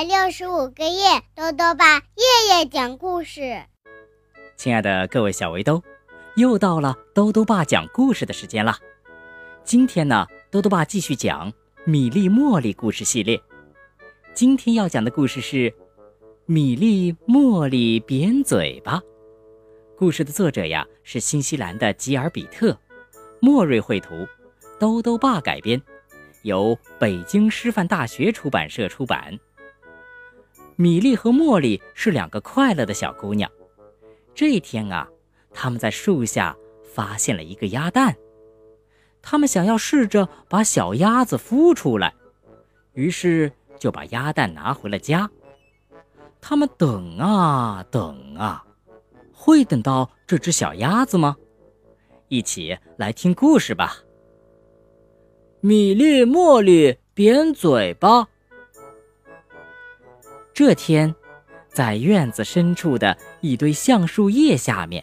百六十五个夜，兜兜爸夜夜讲故事。亲爱的各位小围兜，又到了兜兜爸讲故事的时间了。今天呢，兜兜爸继续讲米粒茉莉故事系列。今天要讲的故事是米粒茉莉扁嘴巴。故事的作者呀是新西兰的吉尔比特，莫瑞绘图，兜兜爸改编。由北京师范大学出版社出版。米莉和茉莉是两个快乐的小姑娘。这一天啊，他们在树下发现了一个鸭蛋，他们想要试着把小鸭子孵出来，于是就把鸭蛋拿回了家。他们等啊等啊，会等到这只小鸭子吗？一起来听故事吧。米粒、茉莉扁嘴巴。这天，在院子深处的一堆橡树叶下面，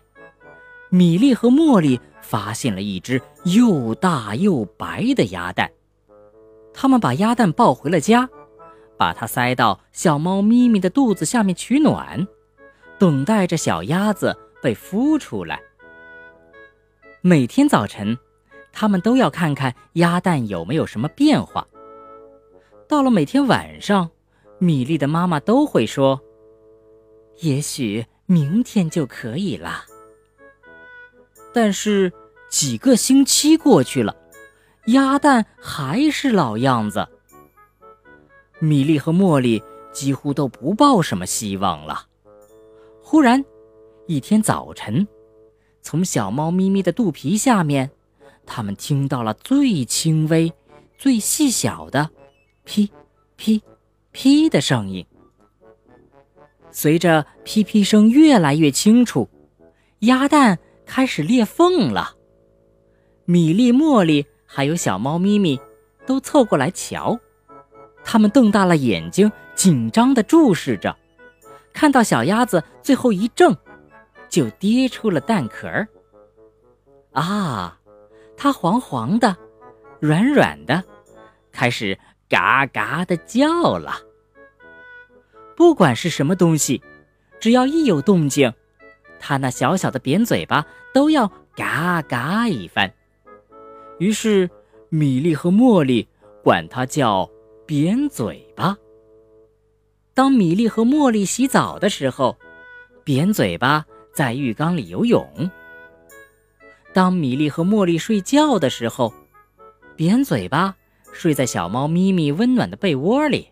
米粒和茉莉发现了一只又大又白的鸭蛋。他们把鸭蛋抱回了家，把它塞到小猫咪咪的肚子下面取暖，等待着小鸭子被孵出来。每天早晨。他们都要看看鸭蛋有没有什么变化。到了每天晚上，米粒的妈妈都会说：“也许明天就可以了。”但是几个星期过去了，鸭蛋还是老样子。米粒和茉莉几乎都不抱什么希望了。忽然，一天早晨，从小猫咪咪的肚皮下面。他们听到了最轻微、最细小的“噼噼噼”的声音。随着噼噼声越来越清楚，鸭蛋开始裂缝了。米粒、茉莉还有小猫咪咪都凑过来瞧，他们瞪大了眼睛，紧张地注视着。看到小鸭子最后一挣，就跌出了蛋壳儿。啊！它黄黄的，软软的，开始嘎嘎的叫了。不管是什么东西，只要一有动静，它那小小的扁嘴巴都要嘎嘎一番。于是，米粒和茉莉管它叫扁嘴巴。当米粒和茉莉洗澡的时候，扁嘴巴在浴缸里游泳。当米粒和茉莉睡觉的时候，扁嘴巴睡在小猫咪咪温暖的被窝里。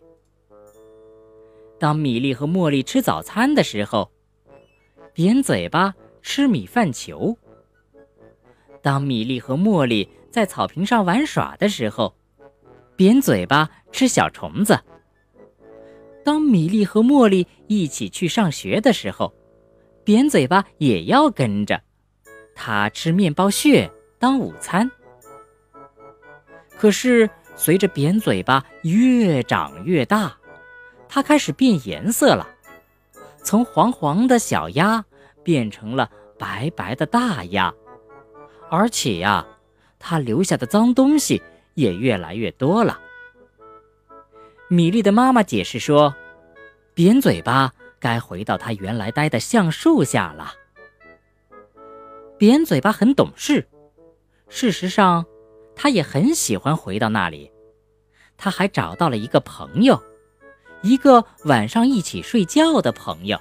当米粒和茉莉吃早餐的时候，扁嘴巴吃米饭球。当米粒和茉莉在草坪上玩耍的时候，扁嘴巴吃小虫子。当米粒和茉莉一起去上学的时候，扁嘴巴也要跟着。他吃面包屑当午餐，可是随着扁嘴巴越长越大，它开始变颜色了，从黄黄的小鸭变成了白白的大鸭，而且呀，它留下的脏东西也越来越多了。米粒的妈妈解释说：“扁嘴巴该回到它原来待的橡树下了。”扁嘴巴很懂事，事实上，他也很喜欢回到那里。他还找到了一个朋友，一个晚上一起睡觉的朋友。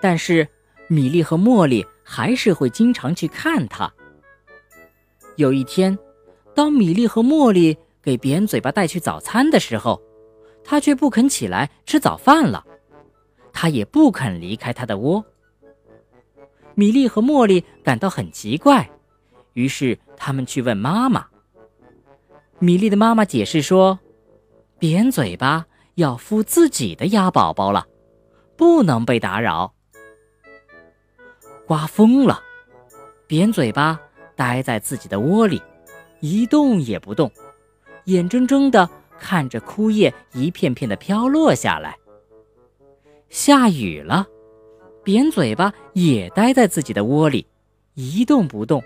但是，米莉和茉莉还是会经常去看他。有一天，当米莉和茉莉给扁嘴巴带去早餐的时候，他却不肯起来吃早饭了，他也不肯离开他的窝。米莉和茉莉感到很奇怪，于是他们去问妈妈。米莉的妈妈解释说：“扁嘴巴要孵自己的鸭宝宝了，不能被打扰。”刮风了，扁嘴巴待在自己的窝里，一动也不动，眼睁睁地看着枯叶一片片的飘落下来。下雨了。扁嘴巴也待在自己的窝里，一动不动，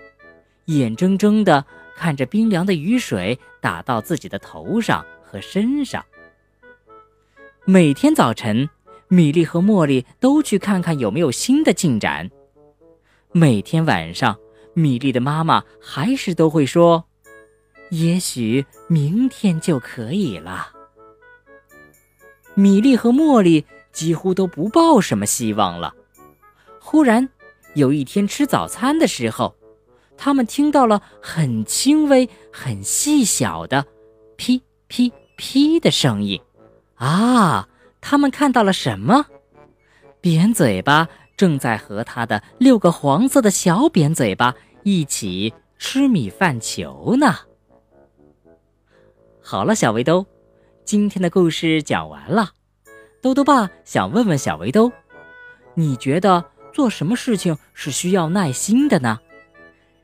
眼睁睁地看着冰凉的雨水打到自己的头上和身上。每天早晨，米莉和茉莉都去看看有没有新的进展。每天晚上，米莉的妈妈还是都会说：“也许明天就可以了。”米莉和茉莉几乎都不抱什么希望了。忽然，有一天吃早餐的时候，他们听到了很轻微、很细小的“噼噼噼”的声音。啊！他们看到了什么？扁嘴巴正在和他的六个黄色的小扁嘴巴一起吃米饭球呢。好了，小围兜，今天的故事讲完了。兜兜爸想问问小围兜，你觉得做什么事情是需要耐心的呢？